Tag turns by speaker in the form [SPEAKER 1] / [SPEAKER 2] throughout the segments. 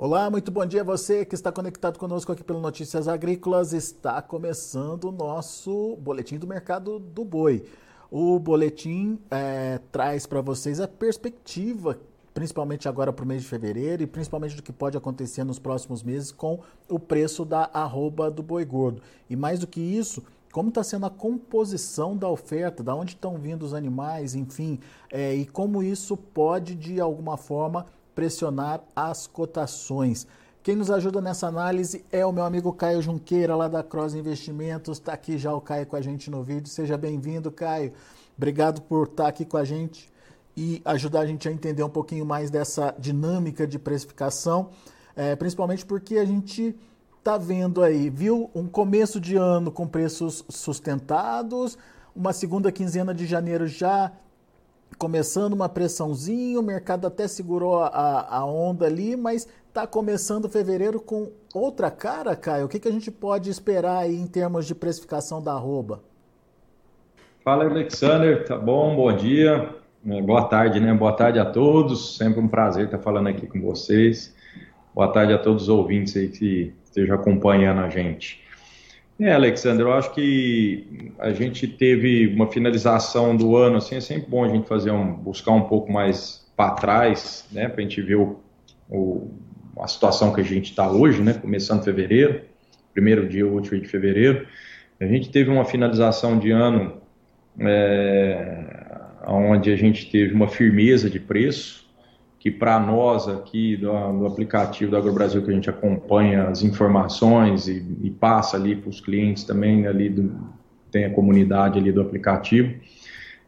[SPEAKER 1] Olá, muito bom dia a você que está conectado conosco aqui pelo Notícias Agrícolas. Está começando o nosso boletim do mercado do boi. O boletim é, traz para vocês a perspectiva, principalmente agora para o mês de fevereiro e principalmente do que pode acontecer nos próximos meses com o preço da arroba do boi gordo. E mais do que isso, como está sendo a composição da oferta, da onde estão vindo os animais, enfim, é, e como isso pode de alguma forma pressionar as cotações. Quem nos ajuda nessa análise é o meu amigo Caio Junqueira, lá da Cross Investimentos. Está aqui já o Caio com a gente no vídeo. Seja bem-vindo, Caio. Obrigado por estar tá aqui com a gente e ajudar a gente a entender um pouquinho mais dessa dinâmica de precificação, é, principalmente porque a gente está vendo aí, viu, um começo de ano com preços sustentados, uma segunda quinzena de janeiro já começando uma pressãozinha, o mercado até segurou a, a onda ali, mas está começando fevereiro com outra cara, Caio. O que, que a gente pode esperar aí em termos de precificação da arroba?
[SPEAKER 2] Fala, Alexander, tá bom? Bom dia, é, boa tarde, né? Boa tarde a todos, sempre um prazer estar falando aqui com vocês. Boa tarde a todos os ouvintes aí que estejam acompanhando a gente. É, Alexandre, eu acho que a gente teve uma finalização do ano, assim, é sempre bom a gente fazer um, buscar um pouco mais para trás, né, para a gente ver o, o, a situação que a gente está hoje, né, começando fevereiro, primeiro dia útil de fevereiro, a gente teve uma finalização de ano é, onde a gente teve uma firmeza de preço, que para nós aqui do, do, aplicativo do AgroBrasil que a gente acompanha as informações e, e passa ali para os clientes também ali do, tem a comunidade ali do aplicativo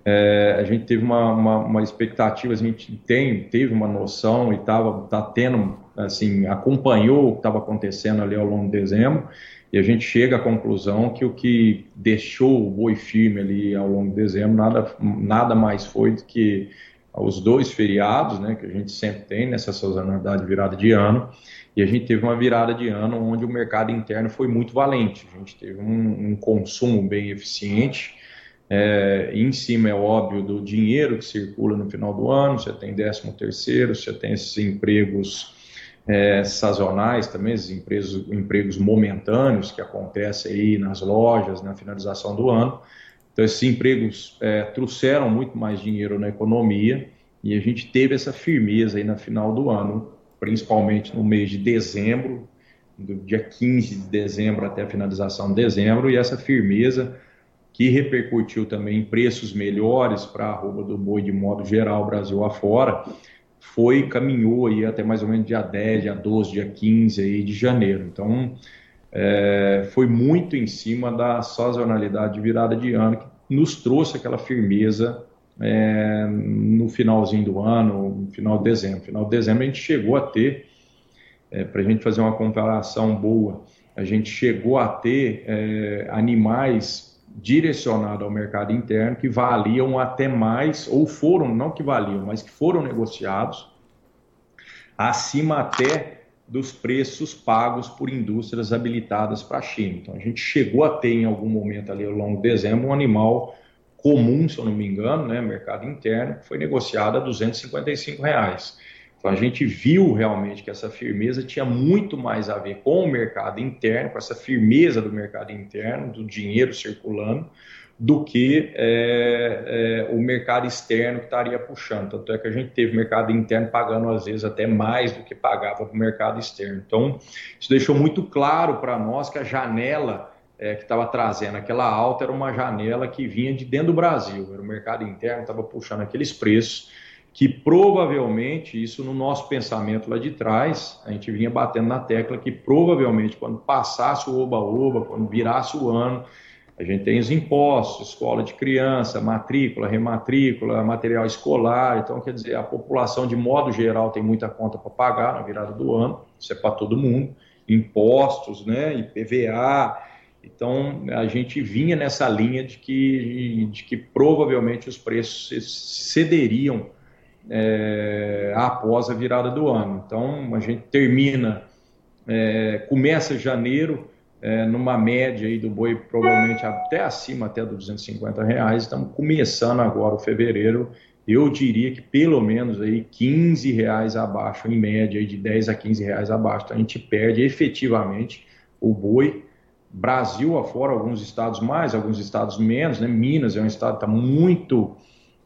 [SPEAKER 2] é, a gente teve uma, uma, uma, expectativa a gente tem teve uma noção e estava tá tendo assim acompanhou o que estava acontecendo ali ao longo de dezembro e a gente chega à conclusão que o que deixou o boi firme ali ao longo de dezembro nada nada mais foi do que os dois feriados, né, que a gente sempre tem nessa sazonalidade virada de ano, e a gente teve uma virada de ano onde o mercado interno foi muito valente. A gente teve um, um consumo bem eficiente, é, em cima, é óbvio, do dinheiro que circula no final do ano, você tem 13 terceiro, você tem esses empregos é, sazonais também, esses empregos, empregos momentâneos que acontecem aí nas lojas na finalização do ano, então, esses empregos é, trouxeram muito mais dinheiro na economia e a gente teve essa firmeza aí na final do ano, principalmente no mês de dezembro, do dia 15 de dezembro até a finalização de dezembro, e essa firmeza que repercutiu também em preços melhores para a arroba do boi de modo geral, Brasil afora, foi, caminhou aí até mais ou menos dia 10, dia 12, dia 15 aí de janeiro. Então, é, foi muito em cima da sazonalidade de virada de ano que nos trouxe aquela firmeza é, no finalzinho do ano, no final de dezembro. Final de dezembro a gente chegou a ter, é, para a gente fazer uma comparação boa, a gente chegou a ter é, animais direcionados ao mercado interno que valiam até mais, ou foram, não que valiam, mas que foram negociados acima até dos preços pagos por indústrias habilitadas para a China. Então, a gente chegou a ter em algum momento ali ao longo de dezembro um animal comum, se eu não me engano, né, mercado interno, que foi negociado a 255 reais. Então a gente viu realmente que essa firmeza tinha muito mais a ver com o mercado interno, com essa firmeza do mercado interno, do dinheiro circulando, do que é, é, o mercado externo que estaria puxando. Tanto é que a gente teve mercado interno pagando, às vezes, até mais do que pagava para o mercado externo. Então, isso deixou muito claro para nós que a janela é, que estava trazendo aquela alta era uma janela que vinha de dentro do Brasil, era o mercado interno estava puxando aqueles preços que provavelmente, isso no nosso pensamento lá de trás, a gente vinha batendo na tecla que provavelmente quando passasse o oba-oba, quando virasse o ano, a gente tem os impostos, escola de criança, matrícula, rematrícula, material escolar. Então, quer dizer, a população, de modo geral, tem muita conta para pagar na virada do ano. Isso é para todo mundo. Impostos, né? IPVA. Então, a gente vinha nessa linha de que, de que provavelmente os preços cederiam é, após a virada do ano. Então, a gente termina, é, começa janeiro é, numa média aí do boi provavelmente até acima até dos 250 reais. Estamos começando agora o fevereiro eu diria que pelo menos aí 15 reais abaixo, em média, aí de 10 a 15 reais abaixo. Então a gente perde efetivamente o boi. Brasil afora, alguns estados mais, alguns estados menos, né? Minas é um estado que está muito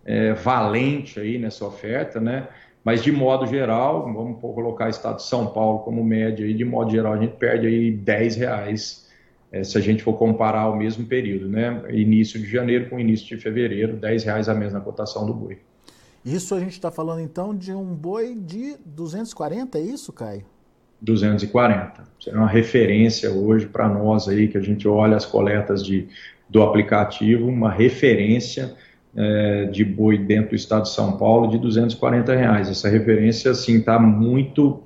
[SPEAKER 2] é, valente aí nessa oferta, né? Mas de modo geral, vamos colocar o estado de São Paulo como média, aí, de modo geral a gente perde aí 10 reais é, se a gente for comparar o mesmo período, né? Início de janeiro com início de fevereiro, 10 reais a menos na cotação do boi.
[SPEAKER 1] Isso a gente está falando então de um boi de 240, é isso, Caio?
[SPEAKER 2] 240. Isso é uma referência hoje para nós aí, que a gente olha as coletas de, do aplicativo, uma referência é, de boi dentro do estado de São Paulo de 240 reais. Essa referência, assim, está muito,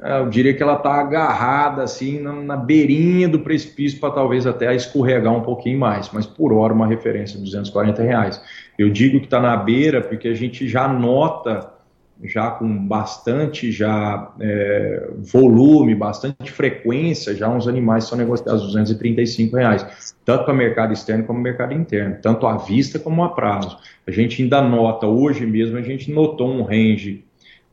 [SPEAKER 2] é, eu diria que ela está agarrada, assim, na, na, beirinha do precipício para talvez até escorregar um pouquinho mais, mas por hora uma referência de 240 reais. Eu digo que está na beira porque a gente já nota já com bastante já é, volume, bastante frequência, já uns animais são negociados 235 reais, tanto para mercado externo como mercado interno, tanto à vista como a prazo. A gente ainda nota, hoje mesmo a gente notou um range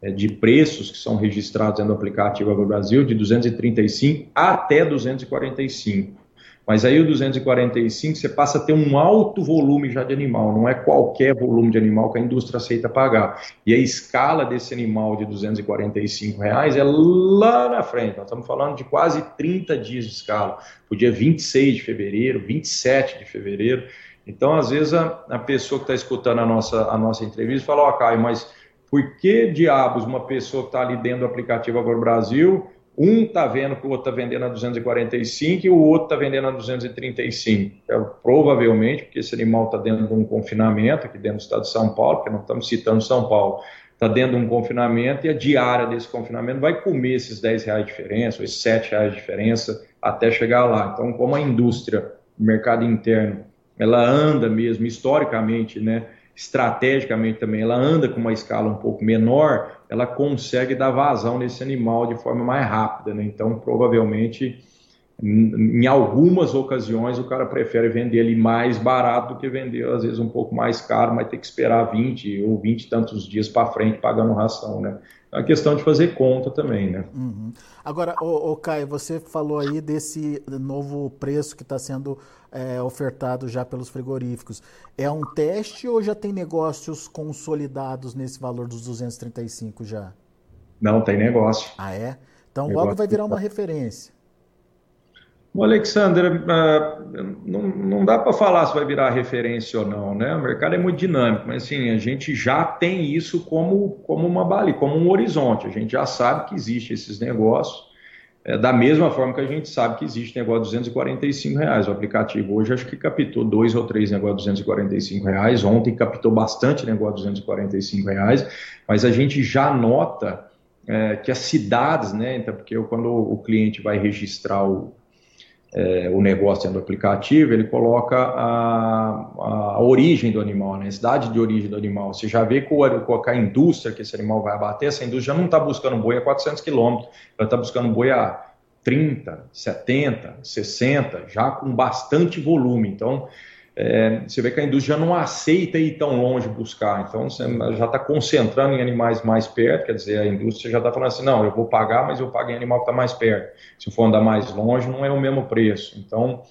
[SPEAKER 2] é, de preços que são registrados no aplicativo Agro Brasil de 235 até 245. Mas aí o 245 você passa a ter um alto volume já de animal, não é qualquer volume de animal que a indústria aceita pagar. E a escala desse animal de 245 reais é lá na frente. Nós estamos falando de quase 30 dias de escala, o dia 26 de fevereiro, 27 de fevereiro. Então, às vezes, a, a pessoa que está escutando a nossa, a nossa entrevista fala, ó, oh, Caio, mas por que diabos uma pessoa que está ali dentro do aplicativo Agora Brasil um está vendo que o outro está vendendo a 245 e o outro está vendendo a 235. É, provavelmente, porque esse animal está dentro de um confinamento, aqui dentro do estado de São Paulo, porque não estamos citando São Paulo, está dentro de um confinamento e a diária desse confinamento vai comer esses 10 reais de diferença, ou esses 7 reais de diferença, até chegar lá. Então, como a indústria, o mercado interno, ela anda mesmo, historicamente, né, estrategicamente também, ela anda com uma escala um pouco menor, ela consegue dar vazão nesse animal de forma mais rápida. Né? Então, provavelmente, em algumas ocasiões, o cara prefere vender ele mais barato do que vender, às vezes, um pouco mais caro, mas ter que esperar 20 ou 20 e tantos dias para frente pagando ração. Né? É uma questão de fazer conta também. Né?
[SPEAKER 1] Uhum. Agora, ô, ô, Caio, você falou aí desse novo preço que está sendo é, ofertado já pelos frigoríficos. É um teste ou já tem negócios consolidados nesse valor dos 235 já?
[SPEAKER 2] Não, tem negócio.
[SPEAKER 1] Ah, é? Então negócio logo vai virar uma referência.
[SPEAKER 2] O Alexander, uh, não, não dá para falar se vai virar referência ou não, né? O mercado é muito dinâmico, mas assim, a gente já tem isso como, como uma bali, como um horizonte. A gente já sabe que existe esses negócios. É, da mesma forma que a gente sabe que existe negócio de 245 reais. O aplicativo hoje acho que captou dois ou três negócios de 245 reais. Ontem captou bastante negócio de 245 reais, mas a gente já nota é, que as cidades, né? Então, porque quando o cliente vai registrar o, é, o negócio dentro do aplicativo, ele coloca a, a origem do animal, né? a cidade de origem do animal. Você já vê com a indústria que esse animal vai abater, essa indústria já não está buscando boi a 400 quilômetros, ela está buscando boi a 30, 70, 60, já com bastante volume. Então, é, você vê que a indústria já não aceita ir tão longe buscar, então você já está concentrando em animais mais perto, quer dizer, a indústria já está falando assim, não, eu vou pagar, mas eu pago em animal que está mais perto. Se for andar mais longe, não é o mesmo preço. Então,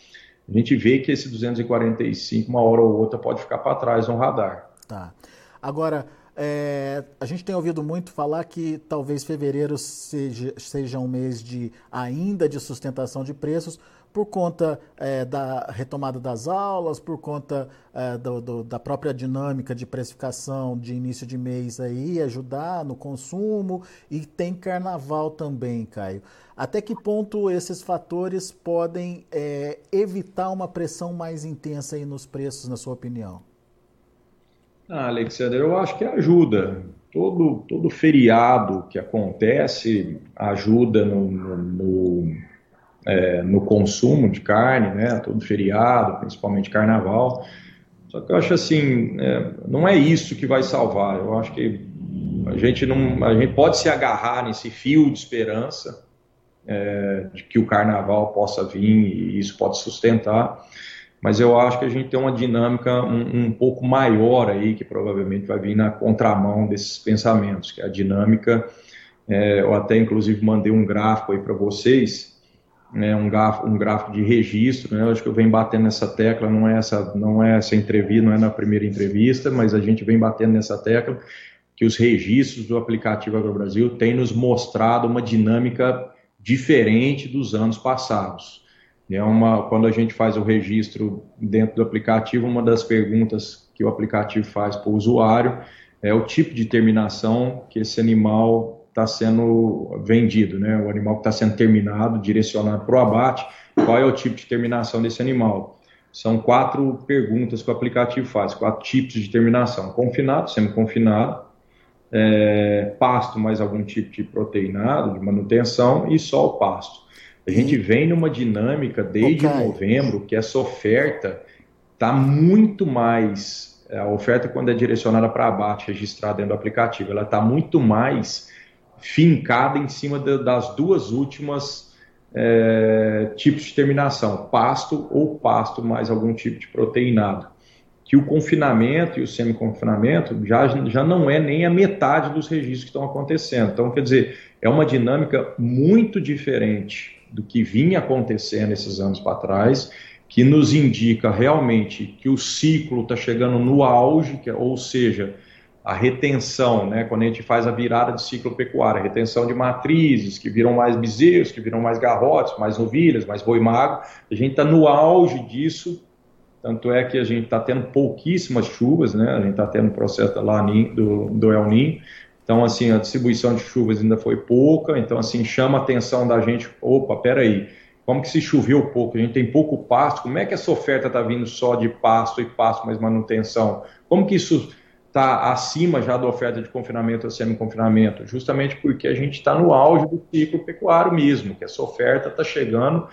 [SPEAKER 2] a gente vê que esse 245, uma hora ou outra, pode ficar para trás no radar.
[SPEAKER 1] Tá. Agora, é, a gente tem ouvido muito falar que talvez fevereiro seja, seja um mês de ainda de sustentação de preços, por conta é, da retomada das aulas, por conta é, do, do, da própria dinâmica de precificação de início de mês aí, ajudar no consumo e tem carnaval também, Caio. Até que ponto esses fatores podem é, evitar uma pressão mais intensa aí nos preços, na sua opinião?
[SPEAKER 2] Ah, Alexander, eu acho que ajuda. Todo, todo feriado que acontece ajuda no, no, no é, no consumo de carne, né, todo feriado, principalmente carnaval. Só que eu acho assim, é, não é isso que vai salvar. Eu acho que a gente não, a gente pode se agarrar nesse fio de esperança é, de que o carnaval possa vir e isso pode sustentar. mas eu acho que a gente tem uma dinâmica um, um, pouco maior aí, que provavelmente vai vir na contramão desses pensamentos, que é a dinâmica, é, eu até inclusive mandei um gráfico aí para vocês, né, um, gráfico, um gráfico de registro, né, acho que eu venho batendo nessa tecla, não é essa, não é essa entrevista, não é na primeira entrevista, mas a gente vem batendo nessa tecla, que os registros do aplicativo AgroBrasil têm nos mostrado uma dinâmica diferente dos anos passados. É uma, quando a gente faz o registro dentro do aplicativo, uma das perguntas que o aplicativo faz para o usuário é o tipo de terminação que esse animal está sendo vendido, né? O animal que está sendo terminado, direcionado para o abate, qual é o tipo de terminação desse animal? São quatro perguntas que o aplicativo faz, quatro tipos de terminação: confinado, semi-confinado, é, pasto mais algum tipo de proteinado, de manutenção e só o pasto. A gente vem numa dinâmica desde okay. novembro que essa oferta está muito mais. A oferta, quando é direcionada para abate, registrada dentro do aplicativo, ela está muito mais fincada em cima de, das duas últimas é, tipos de terminação, pasto ou pasto mais algum tipo de proteinado. Que o confinamento e o semi-confinamento já, já não é nem a metade dos registros que estão acontecendo. Então, quer dizer, é uma dinâmica muito diferente do que vinha acontecendo esses anos para trás, que nos indica realmente que o ciclo está chegando no auge, que, é, ou seja, a retenção, né, quando a gente faz a virada de ciclo pecuário, retenção de matrizes, que viram mais bezerros, que viram mais garrotes, mais novilhas, mais boi mago, a gente está no auge disso, tanto é que a gente está tendo pouquíssimas chuvas, né, a gente está tendo o processo do, do El Ninho, então, assim, a distribuição de chuvas ainda foi pouca, então, assim, chama a atenção da gente, opa, peraí, como que se choveu pouco, a gente tem pouco pasto, como é que essa oferta está vindo só de pasto e pasto mais manutenção? Como que isso está acima já da oferta de confinamento ou semi-confinamento? Justamente porque a gente está no auge do ciclo pecuário mesmo, que essa oferta está chegando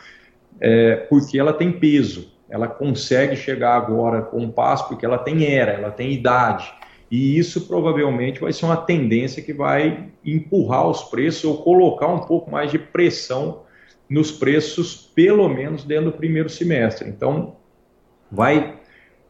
[SPEAKER 2] é, porque ela tem peso, ela consegue chegar agora com pasto porque ela tem era, ela tem idade, e isso provavelmente vai ser uma tendência que vai empurrar os preços ou colocar um pouco mais de pressão nos preços, pelo menos dentro do primeiro semestre. Então, vai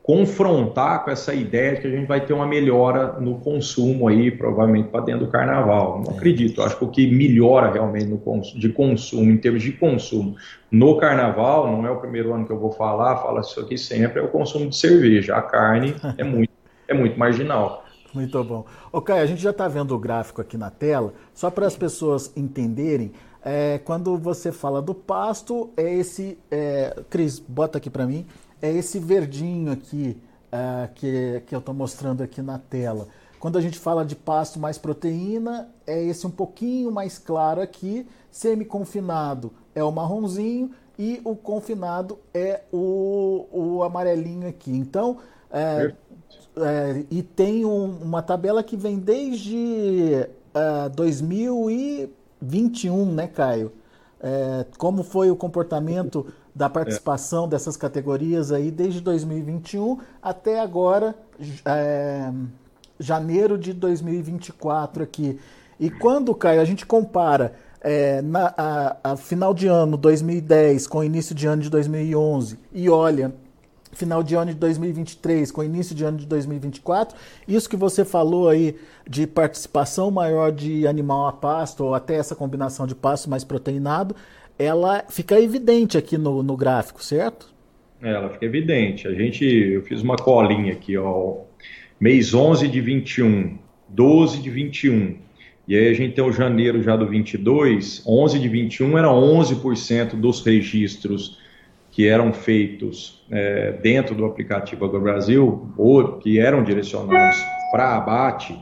[SPEAKER 2] confrontar com essa ideia de que a gente vai ter uma melhora no consumo aí, provavelmente para dentro do carnaval. Não é. acredito. Acho que o que melhora realmente no cons de consumo, em termos de consumo, no carnaval, não é o primeiro ano que eu vou falar, fala isso aqui sempre, é o consumo de cerveja. A carne é muito é muito marginal.
[SPEAKER 1] Muito bom. Ok, a gente já está vendo o gráfico aqui na tela, só para as pessoas entenderem, é, quando você fala do pasto, é esse. É, Cris, bota aqui para mim. É esse verdinho aqui é, que, que eu estou mostrando aqui na tela. Quando a gente fala de pasto mais proteína, é esse um pouquinho mais claro aqui. Semi-confinado é o marronzinho e o confinado é o, o amarelinho aqui. Então, é, é, e tem um, uma tabela que vem desde uh, é, 2021, né, Caio? É, como foi o comportamento da participação é. dessas categorias aí desde 2021 até agora, é, janeiro de 2024 aqui. E quando, Caio, a gente compara é, na, a, a final de ano 2010 com início de ano de 2011 e olha final de ano de 2023 com início de ano de 2024. Isso que você falou aí de participação maior de animal a pasto, ou até essa combinação de pasto mais proteinado, ela fica evidente aqui no, no gráfico, certo?
[SPEAKER 2] É, ela fica evidente. A gente, eu fiz uma colinha aqui, ó, mês 11 de 21, 12 de 21, e aí a gente tem o janeiro já do 22, 11 de 21 era 11% dos registros que eram feitos é, dentro do aplicativo AgroBrasil, ou que eram direcionados para abate,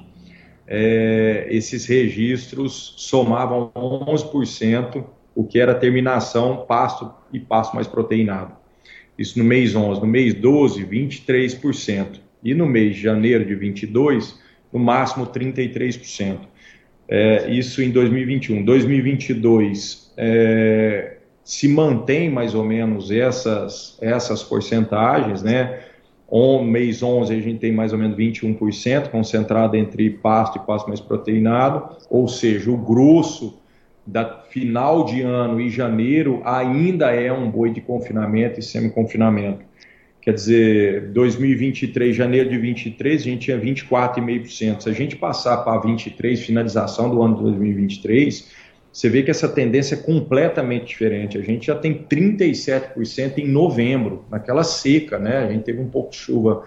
[SPEAKER 2] é, esses registros somavam 11%, o que era terminação, pasto e pasto mais proteinado. Isso no mês 11. No mês 12, 23%. E no mês de janeiro de 22, no máximo 33%. É, isso em 2021. 2022, é, se mantém mais ou menos essas, essas porcentagens, né? On, mês 11 a gente tem mais ou menos 21% concentrado entre pasto e pasto mais proteinado, ou seja, o grosso da final de ano e janeiro ainda é um boi de confinamento e semi-confinamento. Quer dizer, 2023, janeiro de 23, a gente tinha 24,5%. Se a gente passar para 23, finalização do ano de 2023, você vê que essa tendência é completamente diferente. A gente já tem 37% em novembro, naquela seca, né? A gente teve um pouco de chuva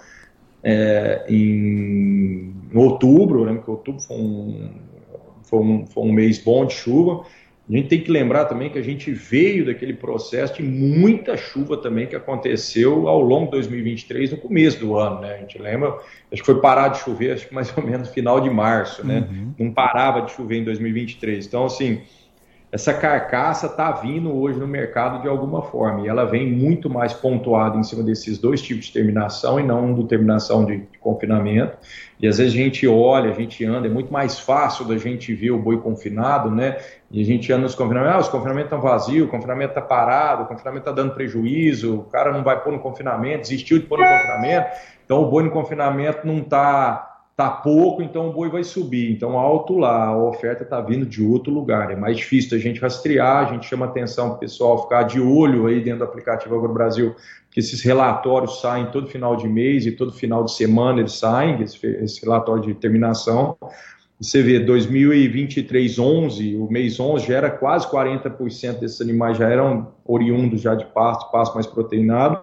[SPEAKER 2] é, em outubro, lembra que outubro foi um, foi, um, foi um mês bom de chuva, a gente tem que lembrar também que a gente veio daquele processo de muita chuva também que aconteceu ao longo de 2023, no começo do ano, né? A gente lembra, acho que foi parar de chover, acho que mais ou menos final de março, né? Uhum. Não parava de chover em 2023. Então, assim, essa carcaça está vindo hoje no mercado de alguma forma e ela vem muito mais pontuada em cima desses dois tipos de terminação e não do terminação de, de, confinamento. E às vezes a gente olha, a gente anda, é muito mais fácil da gente ver o boi confinado, né? E a gente anda nos confinamentos, ah, os confinamentos estão vazios, o confinamento está parado, o confinamento está dando prejuízo, o cara não vai pôr no confinamento, desistiu de pôr no confinamento, então o boi no confinamento não está tá pouco, então o boi vai subir. Então alto lá, a oferta está vindo de outro lugar. É mais difícil a gente rastrear, a gente chama atenção para o pessoal ficar de olho aí dentro do aplicativo Agro Brasil, que esses relatórios saem todo final de mês e todo final de semana eles saem, esse, esse relatório de terminação. Você vê, 2023, 11, o mês 11 já era quase 40% desses animais já eram oriundos já de pasto, pasto mais proteinado.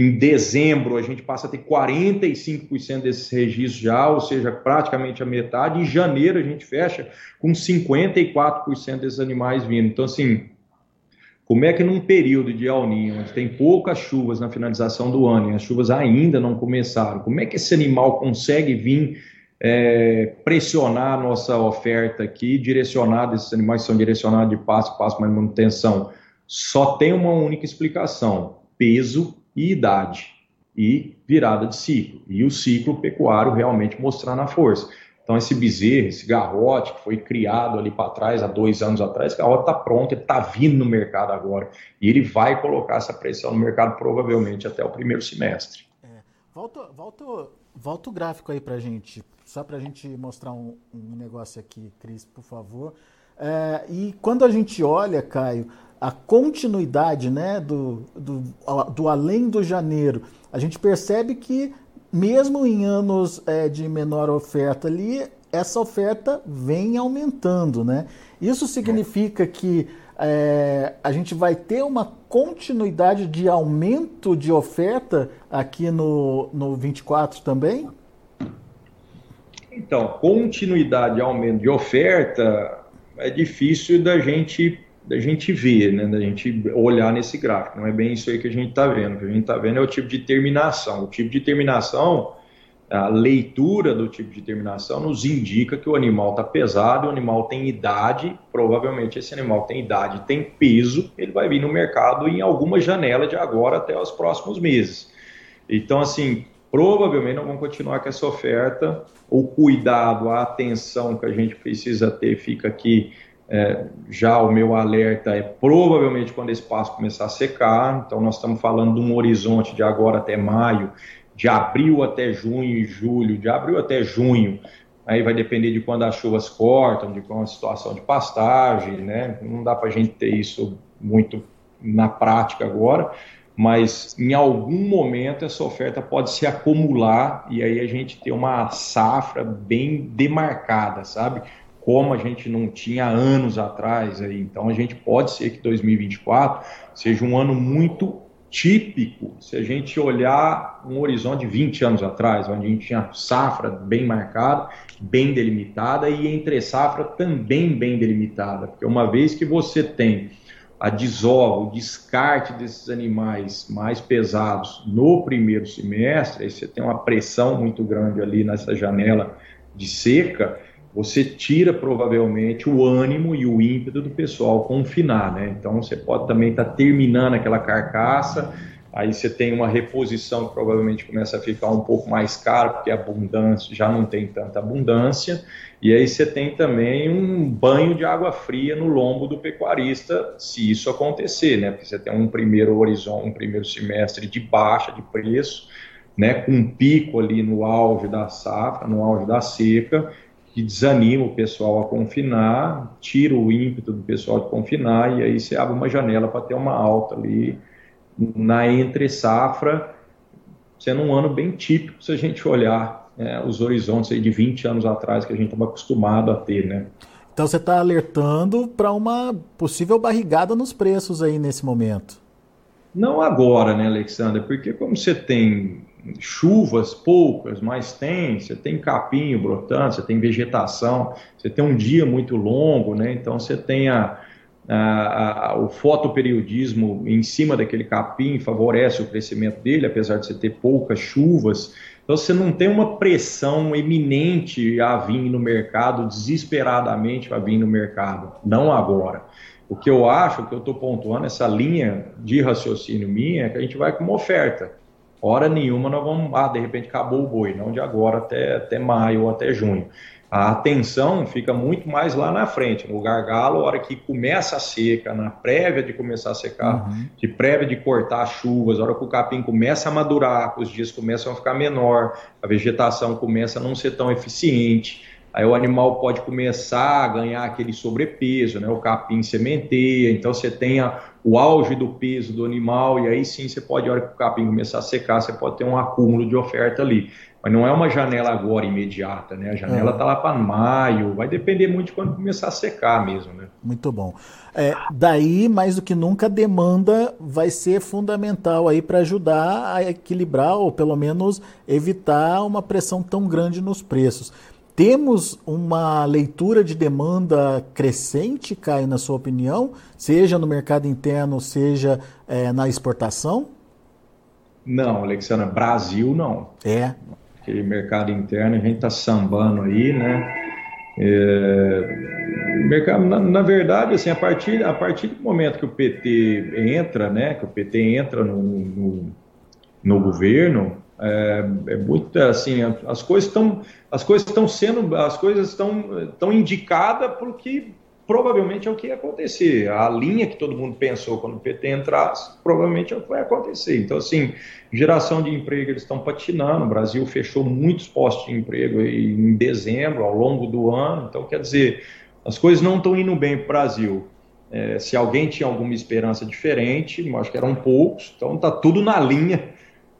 [SPEAKER 2] Em dezembro, a gente passa a ter 45% desses registros já, ou seja, praticamente a metade. Em janeiro, a gente fecha com 54% desses animais vindo. Então, assim, como é que num período de El onde tem poucas chuvas na finalização do ano e as chuvas ainda não começaram, como é que esse animal consegue vir é, pressionar a nossa oferta aqui, direcionada, esses animais são direcionados de passo a passo, mais manutenção? Só tem uma única explicação: peso e idade e virada de ciclo. E o ciclo pecuário realmente mostrar na força. Então, esse bezerro, esse garrote que foi criado ali para trás, há dois anos atrás, o garrote está pronto, ele está vindo no mercado agora. E ele vai colocar essa pressão no mercado provavelmente até o primeiro semestre. É.
[SPEAKER 1] Volta, volta, volta o gráfico aí para gente, só para a gente mostrar um, um, negócio aqui, Cris, por favor. É, e quando a gente olha, Caio, a continuidade né, do, do, do além do janeiro, a gente percebe que mesmo em anos é, de menor oferta ali, essa oferta vem aumentando, né? Isso significa que é, a gente vai ter uma continuidade de aumento de oferta aqui no, no 24 também?
[SPEAKER 2] Então, continuidade de aumento de oferta é difícil da gente da gente ver, né, da gente olhar nesse gráfico. Não é bem isso aí que a gente está vendo. O que a gente está vendo é o tipo de terminação. O tipo de terminação, a leitura do tipo de terminação nos indica que o animal está pesado, o animal tem idade, provavelmente esse animal tem idade, tem peso, ele vai vir no mercado em alguma janela de agora até os próximos meses. Então, assim, provavelmente não vamos continuar com essa oferta. O cuidado, a atenção que a gente precisa ter fica aqui é, já o meu alerta é provavelmente quando esse passo começar a secar, então nós estamos falando de um horizonte de agora até maio, de abril até junho e julho, de abril até junho, aí vai depender de quando as chuvas cortam, de qual a situação de pastagem, né? Não dá para a gente ter isso muito na prática agora, mas em algum momento essa oferta pode se acumular e aí a gente ter uma safra bem demarcada, sabe? Como a gente não tinha anos atrás. Aí. Então, a gente pode ser que 2024 seja um ano muito típico, se a gente olhar um horizonte de 20 anos atrás, onde a gente tinha safra bem marcada, bem delimitada, e entre safra também bem delimitada, porque uma vez que você tem a desova, o descarte desses animais mais pesados no primeiro semestre, aí você tem uma pressão muito grande ali nessa janela de seca, você tira provavelmente o ânimo e o ímpeto do pessoal confinar, né? Então você pode também estar tá terminando aquela carcaça, aí você tem uma reposição que provavelmente começa a ficar um pouco mais cara, porque a abundância já não tem tanta abundância, e aí você tem também um banho de água fria no lombo do pecuarista, se isso acontecer, né? Porque você tem um primeiro horizonte, um primeiro semestre de baixa de preço, né, com um pico ali no auge da safra, no auge da seca, que desanima o pessoal a confinar, tira o ímpeto do pessoal de confinar e aí você abre uma janela para ter uma alta ali na entre safra sendo um ano bem típico se a gente olhar é, os horizontes aí de 20 anos atrás que a gente estava acostumado a ter, né?
[SPEAKER 1] Então você está alertando para uma possível barrigada nos preços aí nesse momento.
[SPEAKER 2] Não agora, né, Alexandre? Porque como você tem chuvas poucas, mas tem, você tem capinho brotando, você tem vegetação, você tem um dia muito longo, né? Então você tem a, a, a, o fotoperiodismo em cima daquele capim favorece o crescimento dele, apesar de você ter poucas chuvas. Então você não tem uma pressão eminente a vir no mercado, desesperadamente a vir no mercado, não agora. O que eu acho, o que eu estou pontuando, essa linha de raciocínio minha, é que a gente vai com uma oferta. Hora nenhuma nós vamos, ah, de repente acabou o boi, não de agora até, até maio ou até junho. A atenção fica muito mais lá na frente, no gargalo, a hora que começa a seca, na prévia de começar a secar, uhum. de prévia de cortar as chuvas, a hora que o capim começa a madurar, os dias começam a ficar menor, a vegetação começa a não ser tão eficiente, aí o animal pode começar a ganhar aquele sobrepeso, né? o capim sementeia, então você tem a, o auge do peso do animal, e aí sim você pode, a hora que o capim começar a secar, você pode ter um acúmulo de oferta ali. Mas não é uma janela agora imediata, né? A janela está é. lá para maio, vai depender muito de quando começar a secar mesmo, né?
[SPEAKER 1] Muito bom. É, daí, mais do que nunca, a demanda vai ser fundamental aí para ajudar a equilibrar ou pelo menos evitar uma pressão tão grande nos preços. Temos uma leitura de demanda crescente, Caio, na sua opinião, seja no mercado interno, seja é, na exportação?
[SPEAKER 2] Não, Alexandra, Brasil não.
[SPEAKER 1] É
[SPEAKER 2] aquele mercado interno, a gente está sambando aí, né? É, mercado, na, na, verdade, assim, a partir, a partir do momento que o PT entra, né, que o PT entra no, no, no governo, é, é, muito assim, as coisas estão, as coisas estão sendo, as coisas estão, estão indicadas porque provavelmente é o que ia acontecer. A linha que todo mundo pensou quando o PT entrasse, provavelmente é o que vai acontecer. Então, assim, geração de emprego, eles estão patinando. O Brasil fechou muitos postos de emprego em dezembro, ao longo do ano. Então, quer dizer, as coisas não estão indo bem para o Brasil. É, se alguém tinha alguma esperança diferente, acho que eram poucos, então está tudo na linha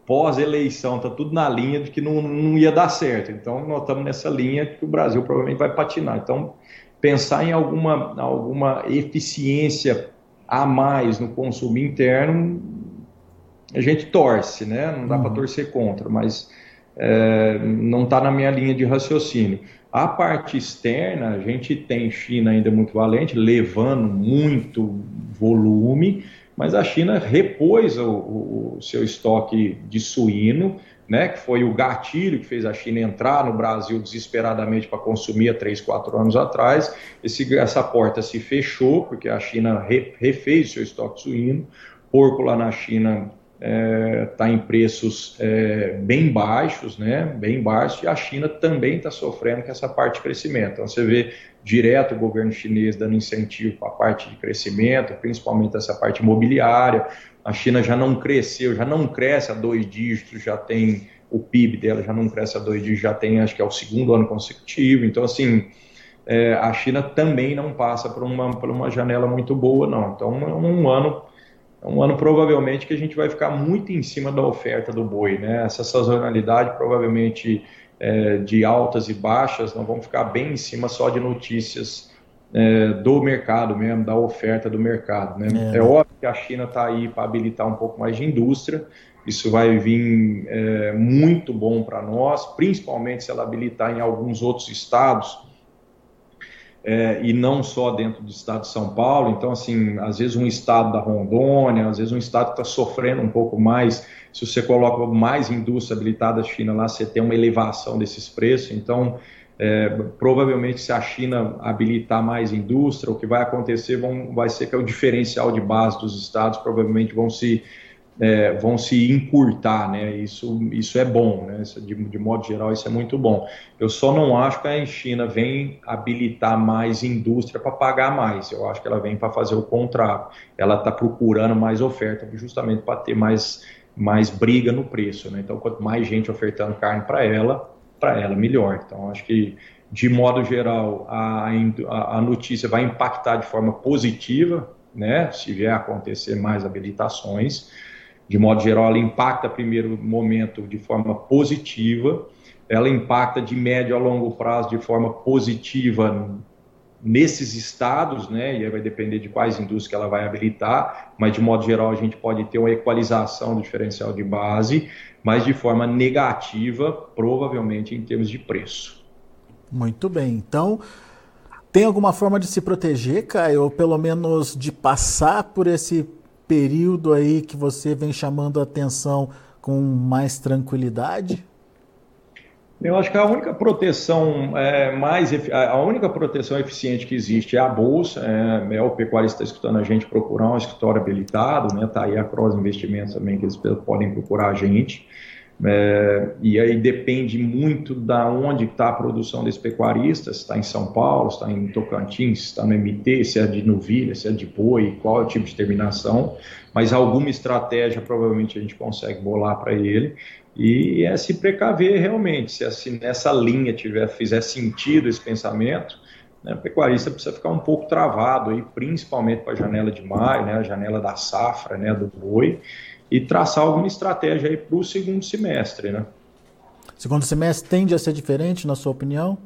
[SPEAKER 2] pós-eleição, está tudo na linha de que não, não ia dar certo. Então, nós estamos nessa linha que o Brasil provavelmente vai patinar. Então, pensar em alguma, alguma eficiência a mais no consumo interno, a gente torce, né? Não dá uhum. para torcer contra, mas é, não está na minha linha de raciocínio. A parte externa, a gente tem China ainda muito valente, levando muito volume, mas a China repôs o, o seu estoque de suíno, né, que foi o gatilho que fez a China entrar no Brasil desesperadamente para consumir há três, quatro anos atrás. Esse, essa porta se fechou, porque a China re, refez seu estoque suíno. Porco lá na China está é, tá em preços é, bem baixos, né, bem baixos, e a China também está sofrendo com essa parte de crescimento. Então você vê direto o governo chinês dando incentivo para a parte de crescimento, principalmente essa parte imobiliária, a China já não cresceu, já não cresce a dois dígitos, já tem o PIB dela já não cresce a dois dígitos, já tem acho que é o segundo ano consecutivo. Então, assim, é, a China também não passa por uma, por uma janela muito boa, não. Então, é um ano, é um ano provavelmente que a gente vai ficar muito em cima da oferta do boi, né? Essa sazonalidade provavelmente é, de altas e baixas, nós vamos ficar bem em cima só de notícias é, do mercado mesmo, da oferta do mercado. Né? É, é óbvio que a China está aí para habilitar um pouco mais de indústria, isso vai vir é, muito bom para nós, principalmente se ela habilitar em alguns outros estados, é, e não só dentro do estado de São Paulo. Então, assim, às vezes um estado da Rondônia, às vezes um estado que está sofrendo um pouco mais. Se você coloca mais indústria habilitada da China lá, você tem uma elevação desses preços. Então, é, provavelmente, se a China habilitar mais indústria, o que vai acontecer vão, vai ser que é o diferencial de base dos estados provavelmente vão se, é, vão se encurtar, né? Isso, isso é bom, né? Isso, de, de, modo geral, isso é muito bom. Eu só não acho que a China vem habilitar mais indústria para pagar mais. Eu acho que ela vem para fazer o contrário. Ela está procurando mais oferta justamente para ter mais, mais briga no preço, né? Então, quanto mais gente ofertando carne para ela, para ela melhor. Então, acho que, de modo geral, a, a, notícia vai impactar de forma positiva, né, se vier a acontecer mais habilitações. De modo geral, ela impacta primeiro momento de forma positiva, ela impacta de médio a longo prazo de forma positiva nesses estados, né, e aí vai depender de quais indústrias que ela vai habilitar, mas de modo geral a gente pode ter uma equalização do diferencial de base, mas de forma negativa, provavelmente em termos de preço.
[SPEAKER 1] Muito bem, então tem alguma forma de se proteger, Caio, ou pelo menos de passar por esse período aí que você vem chamando a atenção com mais tranquilidade?
[SPEAKER 2] Eu acho que a única proteção é, mais a única proteção eficiente que existe é a bolsa. É, é o pecuarista está escutando a gente procurar um escritório habilitado, né? Tá aí a Cross Investimentos também que eles podem procurar a gente. É, e aí depende muito da onde está a produção desse pecuarista, se está em São Paulo, se está em Tocantins, se está no MT, se é de novilha, se é de boi, qual é o tipo de terminação, mas alguma estratégia provavelmente a gente consegue bolar para ele. E é se precaver realmente, se assim, nessa linha tiver, fizer sentido esse pensamento, né, o pecuarista precisa ficar um pouco travado, aí, principalmente para a janela de maio, né, a janela da safra, né, do boi, e traçar alguma estratégia para o segundo semestre. Né.
[SPEAKER 1] Segundo semestre tende a ser diferente, na sua opinião?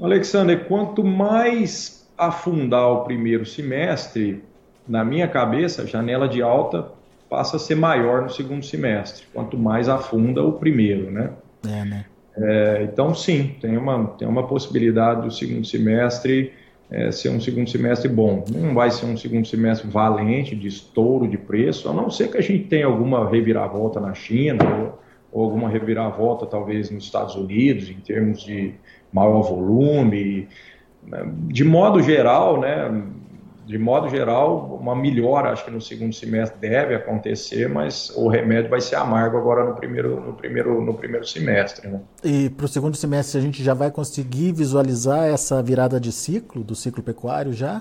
[SPEAKER 2] Alexander, quanto mais afundar o primeiro semestre, na minha cabeça, a janela de alta passa a ser maior no segundo semestre, quanto mais afunda o primeiro, né? É, né? É, então, sim, tem uma, tem uma possibilidade do segundo semestre é, ser um segundo semestre bom. Não vai ser um segundo semestre valente, de estouro de preço, a não ser que a gente tenha alguma reviravolta na China ou, ou alguma reviravolta talvez nos Estados Unidos, em termos de maior volume. De modo geral, né, de modo geral, uma melhora, acho que no segundo semestre deve acontecer, mas o remédio vai ser amargo agora no primeiro, no primeiro, no primeiro semestre. Né?
[SPEAKER 1] E para o segundo semestre a gente já vai conseguir visualizar essa virada de ciclo, do ciclo pecuário já,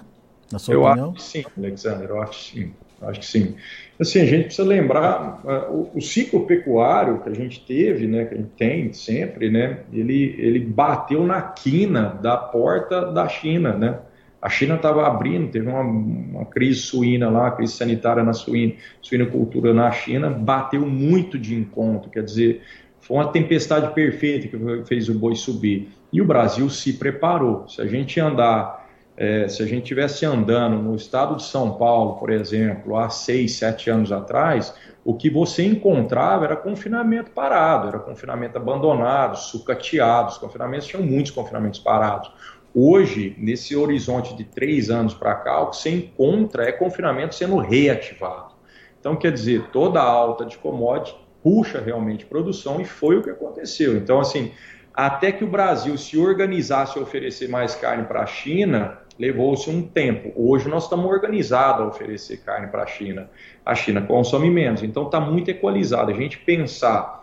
[SPEAKER 1] na sua
[SPEAKER 2] eu
[SPEAKER 1] opinião?
[SPEAKER 2] Acho que sim, Alexander, eu acho que sim. Acho que sim. Assim, a gente precisa lembrar uh, o, o, ciclo pecuário que a gente teve, né, que a gente tem sempre, né, ele, ele bateu na quina da porta da China, né? A China estava abrindo, teve uma, uma, crise suína lá, crise sanitária na suína, suinocultura na China, bateu muito de encontro, quer dizer, foi uma tempestade perfeita que fez o boi subir. E o Brasil se preparou. Se a gente andar, é, se a gente tivesse andando no estado de São Paulo, por exemplo, há seis, sete anos atrás, o que você encontrava era confinamento parado, era confinamento abandonado, sucateado, os confinamentos tinham muitos confinamentos parados. Hoje, nesse horizonte de três anos para cá, o que você encontra é confinamento sendo reativado. Então, quer dizer, toda a alta de commodity puxa realmente produção e foi o que aconteceu. Então, assim, até que o Brasil se organizasse a oferecer mais carne para a China, levou-se um tempo. Hoje nós estamos organizados a oferecer carne para a China. A China consome menos, então está muito equalizado. A gente pensar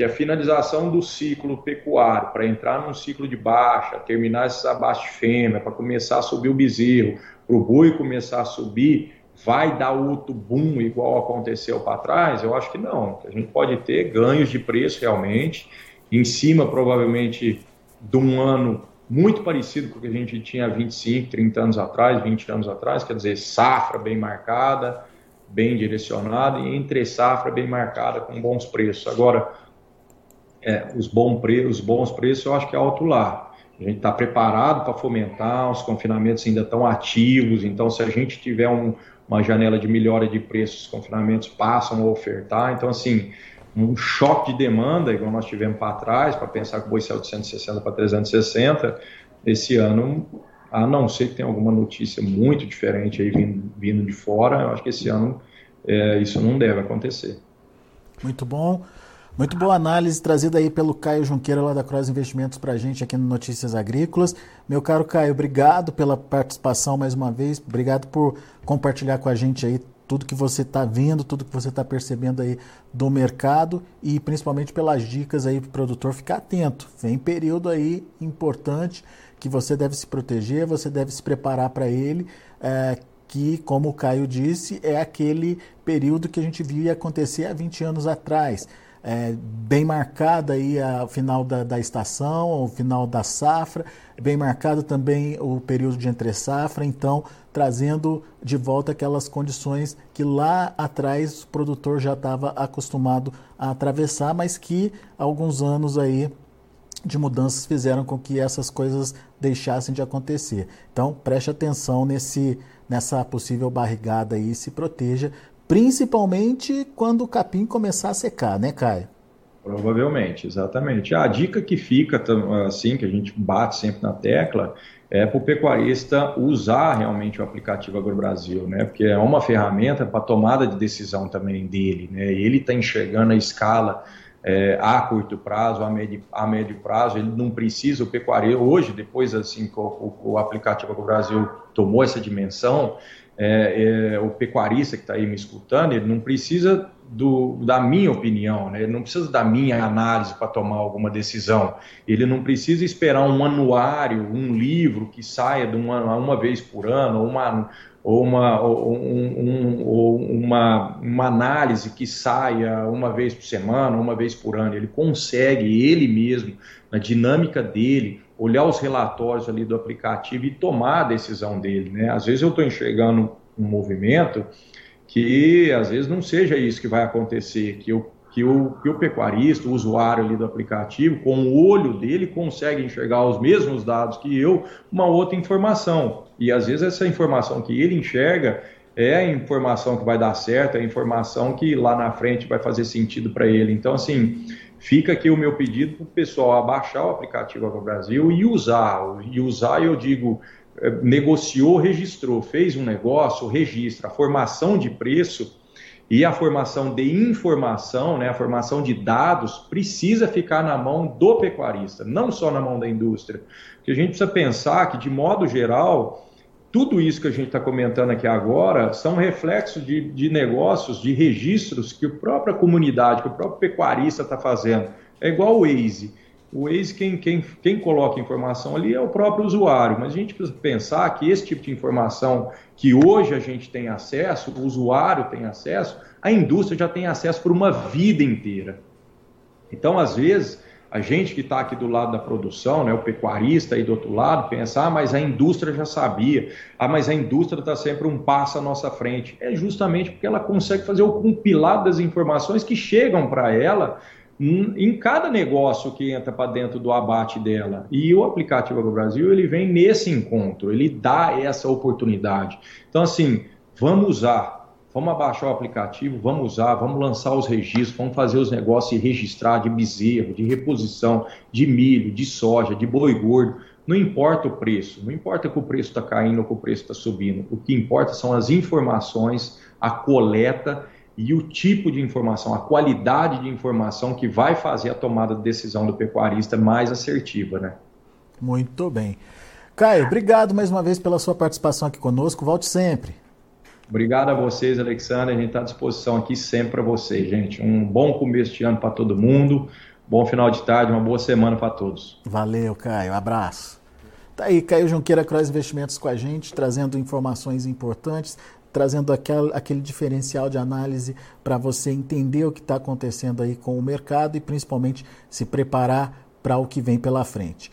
[SPEAKER 2] que a finalização do ciclo pecuário, para entrar num ciclo de baixa, terminar abastos de fêmea, para começar a subir o bezerro, para o boi começar a subir, vai dar outro boom igual aconteceu para trás? Eu acho que não. A gente pode ter ganhos de preço realmente, em cima provavelmente de um ano muito parecido com o que a gente tinha 25, 30 anos atrás, 20 anos atrás, quer dizer, safra bem marcada, bem direcionada e entre safra bem marcada com bons preços. Agora, é, os, bom pre, os bons preços, eu acho que é alto lá. A gente está preparado para fomentar, os confinamentos ainda estão ativos, então se a gente tiver um, uma janela de melhora de preços, os confinamentos passam a ofertar. Então, assim, um choque de demanda, igual nós tivemos para trás, para pensar que o boi saiu de 160 para 360, esse ano, a não ser que tenha alguma notícia muito diferente aí vindo, vindo de fora, eu acho que esse ano é, isso não deve acontecer.
[SPEAKER 1] Muito bom. Muito boa análise trazida aí pelo Caio Junqueira lá da Cross Investimentos para a gente aqui no Notícias Agrícolas. Meu caro Caio, obrigado pela participação mais uma vez, obrigado por compartilhar com a gente aí tudo que você está vendo, tudo que você está percebendo aí do mercado e principalmente pelas dicas aí para o produtor ficar atento. Vem período aí importante que você deve se proteger, você deve se preparar para ele, é, que, como o Caio disse, é aquele período que a gente via acontecer há 20 anos atrás é, bem marcada aí a final da, da estação, o final da safra, bem marcado também o período de entre safra, então trazendo de volta aquelas condições que lá atrás o produtor já estava acostumado a atravessar, mas que alguns anos aí de mudanças fizeram com que essas coisas deixassem de acontecer. Então preste atenção nesse nessa possível barrigada aí, se proteja, principalmente quando o capim começar a secar, né, Caio?
[SPEAKER 2] Provavelmente, exatamente. A dica que fica, assim, que a gente bate sempre na tecla, é para o pecuarista usar realmente o aplicativo AgroBrasil, né? Porque é uma ferramenta para tomada de decisão também dele, né? Ele está enxergando a escala é, a curto prazo, a médio, a médio prazo, ele não precisa, o pecuarista, hoje, depois assim que o, o, aplicativo AgroBrasil tomou essa dimensão, é, é, o pecuarista que está aí me escutando, ele não precisa do, da minha opinião, né? ele não precisa da minha análise para tomar alguma decisão, ele não precisa esperar um anuário, um livro que saia de uma, uma vez por ano, ou uma, ou uma, ou um, ou uma, uma análise que saia uma vez por semana, uma vez por ano. Ele consegue, ele mesmo, na dinâmica dele, olhar os relatórios ali do aplicativo e tomar a decisão dele. Né? Às vezes eu estou enxergando um movimento que às vezes não seja isso que vai acontecer, que, eu, que, o, que o pecuarista, o usuário ali do aplicativo, com o olho dele, consegue enxergar os mesmos dados que eu, uma outra informação. E às vezes essa informação que ele enxerga é a informação que vai dar certo, é a informação que lá na frente vai fazer sentido para ele. Então, assim, Fica aqui o meu pedido para o pessoal abaixar o aplicativo Agro Brasil e usar. E usar, eu digo, é, negociou, registrou, fez um negócio, registra. A formação de preço e a formação de informação, né, a formação de dados, precisa ficar na mão do pecuarista, não só na mão da indústria. Porque a gente precisa pensar que, de modo geral, tudo isso que a gente está comentando aqui agora são reflexos de, de negócios, de registros que a própria comunidade, que o próprio pecuarista está fazendo. É igual o Waze. O Waze, quem, quem, quem coloca informação ali é o próprio usuário, mas a gente precisa pensar que esse tipo de informação que hoje a gente tem acesso, o usuário tem acesso, a indústria já tem acesso por uma vida inteira. Então, às vezes, a gente que está aqui do lado da produção, né, o pecuarista aí do outro lado, pensa, ah, mas a indústria já sabia, ah, mas a indústria está sempre um passo à nossa frente. É justamente porque ela consegue fazer o compilado das informações que chegam para ela em cada negócio que entra para dentro do abate dela. E o aplicativo do Brasil, ele vem nesse encontro, ele dá essa oportunidade. Então, assim, vamos usar, Vamos abaixar o aplicativo, vamos usar, vamos lançar os registros, vamos fazer os negócios e registrar de bezerro, de reposição, de milho, de soja, de boi gordo. Não importa o preço, não importa que o preço está caindo ou que o preço está subindo. O que importa são as informações, a coleta e o tipo de informação, a qualidade de informação que vai fazer a tomada de decisão do pecuarista mais assertiva, né?
[SPEAKER 1] Muito bem. Caio, obrigado mais uma vez pela sua participação aqui conosco. Volte sempre.
[SPEAKER 2] Obrigado a vocês, Alexandre. A gente está à disposição aqui sempre para vocês, gente. Um bom começo de ano para todo mundo. Bom final de tarde, uma boa semana para todos.
[SPEAKER 1] Valeu, Caio. Abraço. Tá aí, Caio Junqueira Cross Investimentos com a gente, trazendo informações importantes, trazendo aquele, aquele diferencial de análise para você entender o que está acontecendo aí com o mercado e principalmente se preparar para o que vem pela frente.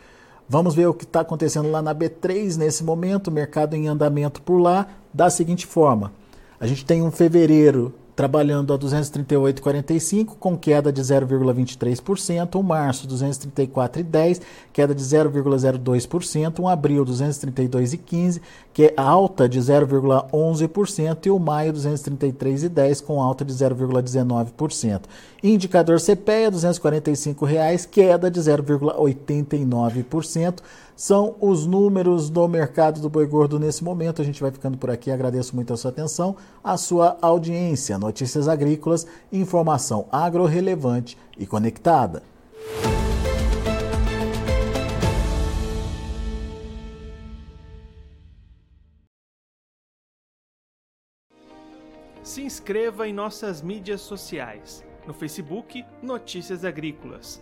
[SPEAKER 1] Vamos ver o que está acontecendo lá na B3 nesse momento, mercado em andamento por lá, da seguinte forma: a gente tem um fevereiro trabalhando a 238,45 com queda de 0,23%, um março 234,10, queda de 0,02%, um abril 232,15, que é alta de 0,11% e o maio 233,10 com alta de 0,19%. Indicador CPEA 245 reais, queda de 0,89% são os números do mercado do boi gordo nesse momento. A gente vai ficando por aqui. Agradeço muito a sua atenção, a sua audiência. Notícias agrícolas, informação agro-relevante e conectada.
[SPEAKER 3] Se inscreva em nossas mídias sociais. No Facebook, Notícias Agrícolas.